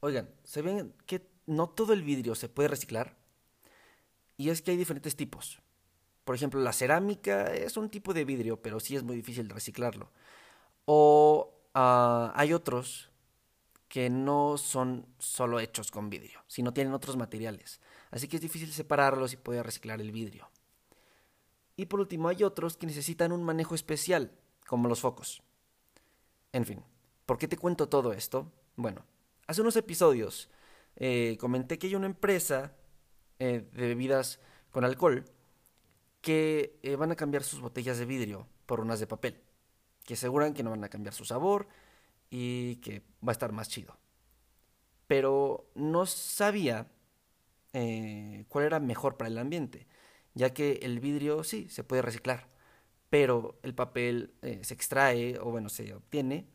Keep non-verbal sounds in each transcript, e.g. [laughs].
Oigan, ¿saben que no todo el vidrio se puede reciclar? Y es que hay diferentes tipos. Por ejemplo, la cerámica es un tipo de vidrio, pero sí es muy difícil reciclarlo. O ah, hay otros que no son solo hechos con vidrio, sino tienen otros materiales. Así que es difícil separarlos y poder reciclar el vidrio. Y por último, hay otros que necesitan un manejo especial, como los focos. En fin, ¿por qué te cuento todo esto? Bueno, hace unos episodios eh, comenté que hay una empresa eh, de bebidas con alcohol que eh, van a cambiar sus botellas de vidrio por unas de papel, que aseguran que no van a cambiar su sabor y que va a estar más chido. Pero no sabía cuál era mejor para el ambiente, ya que el vidrio sí se puede reciclar, pero el papel se extrae o bueno, se obtiene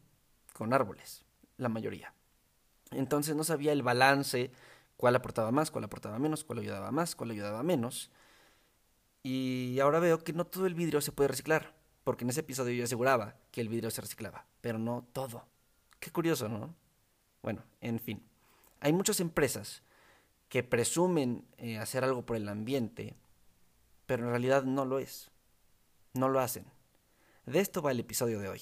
con árboles, la mayoría. Entonces no sabía el balance, cuál aportaba más, cuál aportaba menos, cuál ayudaba más, cuál ayudaba menos. Y ahora veo que no todo el vidrio se puede reciclar, porque en ese episodio yo aseguraba que el vidrio se reciclaba, pero no todo. Qué curioso, ¿no? Bueno, en fin. Hay muchas empresas que presumen eh, hacer algo por el ambiente, pero en realidad no lo es. No lo hacen. De esto va el episodio de hoy.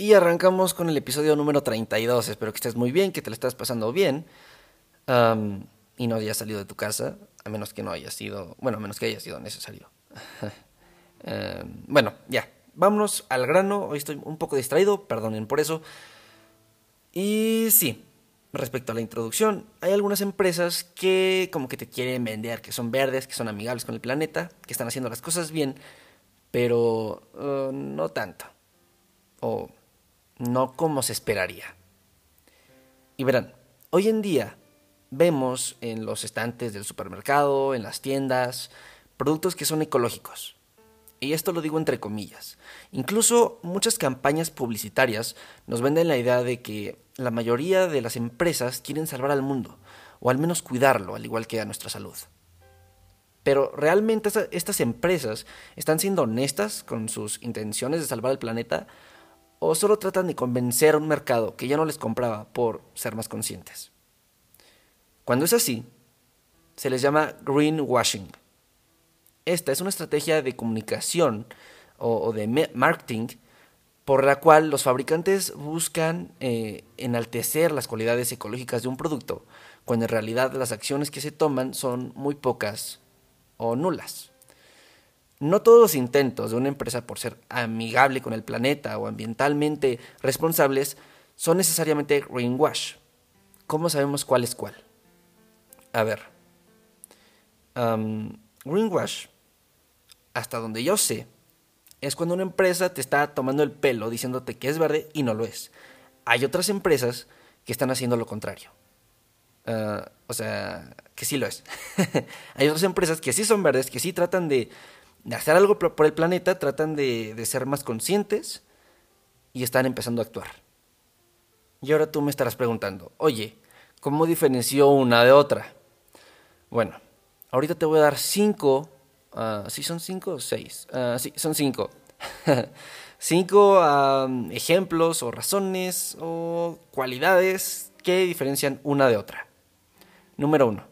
Y arrancamos con el episodio número 32. Espero que estés muy bien, que te lo estés pasando bien. y no hayas salido de tu casa, a menos que no haya sido, bueno, a menos que haya sido necesario. [laughs] bueno, ya, vámonos al grano. Hoy estoy un poco distraído, perdonen por eso. Y sí, respecto a la introducción, hay algunas empresas que como que te quieren vender, que son verdes, que son amigables con el planeta, que están haciendo las cosas bien, pero uh, no tanto. O no como se esperaría. Y verán, hoy en día vemos en los estantes del supermercado, en las tiendas, productos que son ecológicos. Y esto lo digo entre comillas. Incluso muchas campañas publicitarias nos venden la idea de que la mayoría de las empresas quieren salvar al mundo, o al menos cuidarlo, al igual que a nuestra salud. Pero realmente estas empresas están siendo honestas con sus intenciones de salvar el planeta o solo tratan de convencer a un mercado que ya no les compraba por ser más conscientes. Cuando es así, se les llama greenwashing. Esta es una estrategia de comunicación o, de marketing por la cual los fabricantes buscan eh, enaltecer las cualidades ecológicas de un producto, cuando en realidad las acciones que se toman son muy pocas o nulas. No todos los intentos de una empresa por ser amigable con el planeta o ambientalmente responsables son necesariamente greenwash. ¿Cómo sabemos cuál es cuál? A ver, greenwash, hasta donde yo sé, es cuando una empresa te está tomando el pelo diciéndote que es verde y no lo es. Hay otras empresas que están haciendo lo contrario. Ah, o sea, que sí lo es. [laughs] Hay otras empresas que sí son verdes, que sí tratan de de hacer algo por el planeta, tratan de, ser más conscientes y están empezando a actuar. Y ahora tú me estarás preguntando, oye, ¿cómo diferenció una de otra? Bueno, ahorita te voy a dar cinco, uh, ¿sí son cinco o seis? Uh, sí, son cinco. [laughs] cinco ejemplos o razones o cualidades que diferencian una de otra. Número uno,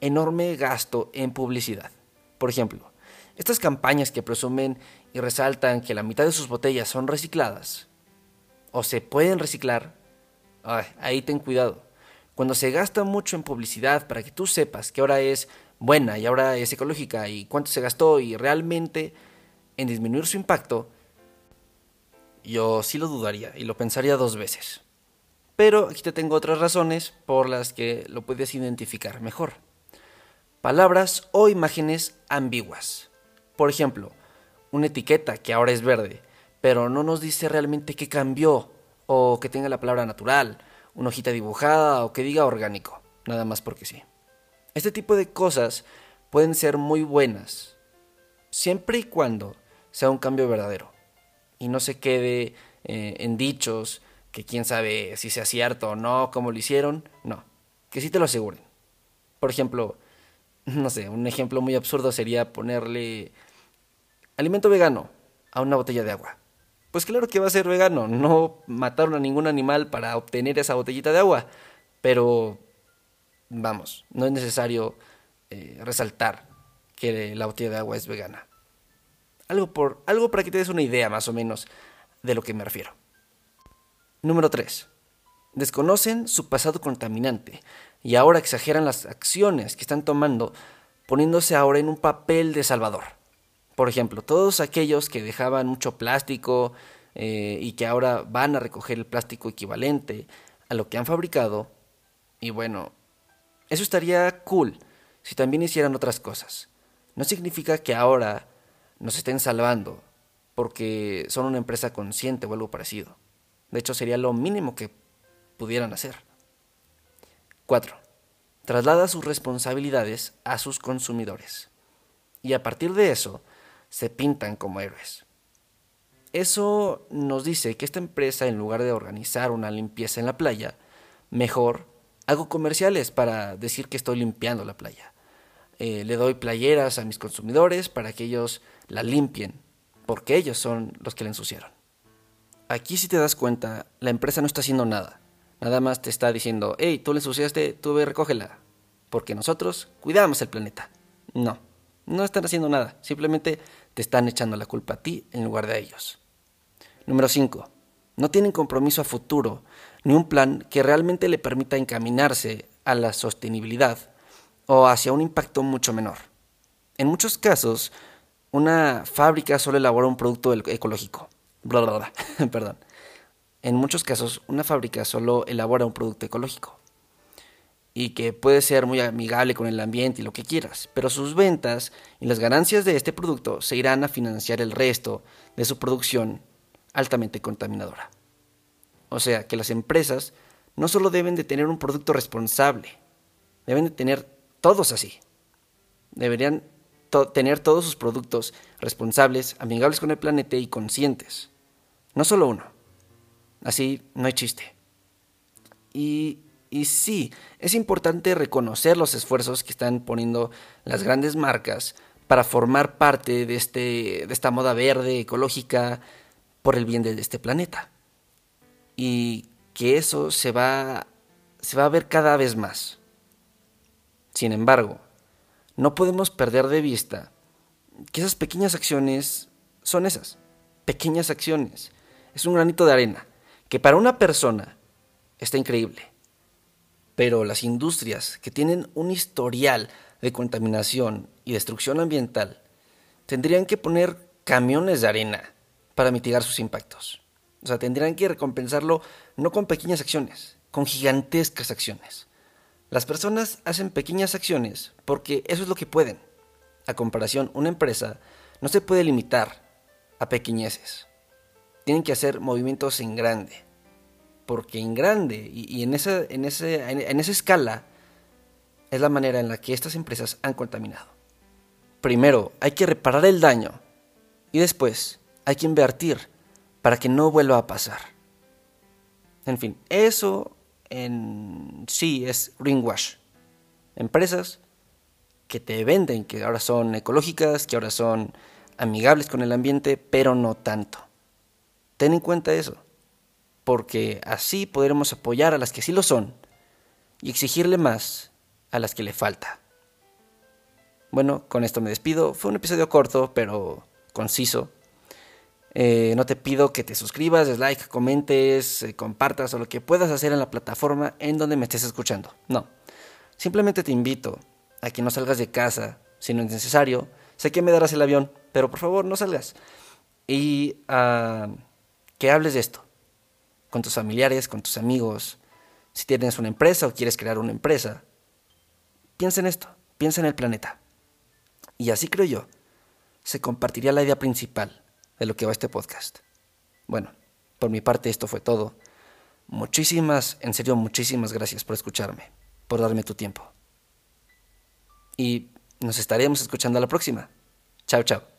enorme gasto en publicidad. Por ejemplo, estas campañas que presumen y resaltan que la mitad de sus botellas son recicladas o se pueden reciclar, ahí ten cuidado. Cuando se gasta mucho en publicidad para que tú sepas que ahora es buena y ahora es ecológica y cuánto se gastó y realmente en disminuir su impacto, yo sí lo dudaría y lo pensaría dos veces. Pero aquí te tengo otras razones por las que lo puedes identificar mejor. Palabras o imágenes ambiguas. Por ejemplo, una etiqueta que ahora es verde, pero no nos dice realmente qué cambió, o que tenga la palabra natural, una hojita dibujada, o que diga orgánico, nada más porque sí. Este tipo de cosas pueden ser muy buenas, siempre y cuando sea un cambio verdadero, y no se quede eh, en dichos, que quién sabe si sea cierto o no, cómo lo hicieron, no, que sí te lo aseguren. Por ejemplo, no sé, un ejemplo muy absurdo sería ponerle alimento vegano a una botella de agua. Pues claro que va a ser vegano, no mataron a ningún animal para obtener esa botellita de agua, pero vamos, no es necesario eh, resaltar que la botella de agua es vegana. Algo, por, algo para que te des una idea más o menos de lo que me refiero. Número 3. Desconocen su pasado contaminante y ahora exageran las acciones que están tomando poniéndose ahora en un papel de salvador. Por ejemplo, todos aquellos que dejaban mucho plástico eh, y que ahora van a recoger el plástico equivalente a lo que han fabricado, y bueno, eso estaría cool si también hicieran otras cosas. No significa que ahora nos estén salvando porque son una empresa consciente o algo parecido. De hecho, sería lo mínimo que pudieran hacer. 4. Traslada sus responsabilidades a sus consumidores. Y a partir de eso, se pintan como héroes. Eso nos dice que esta empresa, en lugar de organizar una limpieza en la playa, mejor hago comerciales para decir que estoy limpiando la playa. Eh, le doy playeras a mis consumidores para que ellos la limpien, porque ellos son los que la ensuciaron. Aquí si te das cuenta, la empresa no está haciendo nada. Nada más te está diciendo, hey, tú le ensuciaste, tú ve, recógela. Porque nosotros cuidamos el planeta. No, no están haciendo nada. Simplemente te están echando la culpa a ti en lugar de a ellos. Número 5. No tienen compromiso a futuro, ni un plan que realmente le permita encaminarse a la sostenibilidad o hacia un impacto mucho menor. En muchos casos, una fábrica solo elabora un producto ecológico. [laughs] Perdón. En muchos casos, una fábrica solo elabora un producto ecológico y que puede ser muy amigable con el ambiente y lo que quieras, pero sus ventas y las ganancias de este producto se irán a financiar el resto de su producción altamente contaminadora. O sea, que las empresas no solo deben de tener un producto responsable, deben de tener todos así. Deberían tener todos sus productos responsables, amigables con el planeta y conscientes. No solo uno. Así no hay chiste. Y, y sí, es importante reconocer los esfuerzos que están poniendo las grandes marcas para formar parte de, este, de esta moda verde, ecológica, por el bien de este planeta. Y que eso se va, se va a ver cada vez más. Sin embargo, no podemos perder de vista que esas pequeñas acciones son esas, pequeñas acciones es un granito de arena, que para una persona está increíble. Pero las industrias que tienen un historial de contaminación y destrucción ambiental tendrían que poner camiones de arena para mitigar sus impactos. O sea, tendrían que recompensarlo no con pequeñas acciones, con gigantescas acciones. Las personas hacen pequeñas acciones porque eso es lo que pueden. A comparación, una empresa no se puede limitar a pequeñeces tienen que hacer movimientos en grande. Porque en grande y, en, esa, en, ese, en esa escala es la manera en la que estas empresas han contaminado. Primero hay que reparar el daño y después hay que invertir para que no vuelva a pasar. En fin, eso en sí es greenwash. Empresas que te venden que ahora son ecológicas, que ahora son amigables con el ambiente, pero no tanto. Ten en cuenta eso, porque así podremos apoyar a las que sí lo son y exigirle más a las que le falta. Bueno, con esto me despido. Fue un episodio corto, pero conciso. Eh, no te pido que te suscribas, des like, comentes, eh, compartas o lo que puedas hacer en la plataforma en donde me estés escuchando. No. Simplemente te invito a que no salgas de casa si no es necesario. Sé que me darás el avión, pero por favor no salgas. Y a que hables de esto con tus familiares, con tus amigos, si tienes una empresa o quieres crear una empresa. Piensa en esto, piensa en el planeta. Y así creo yo, se compartiría la idea principal de lo que va este podcast. Bueno, por mi parte esto fue todo. Muchísimas, en serio, muchísimas gracias por escucharme, por darme tu tiempo. Y nos estaremos escuchando a la próxima. Chao, chao.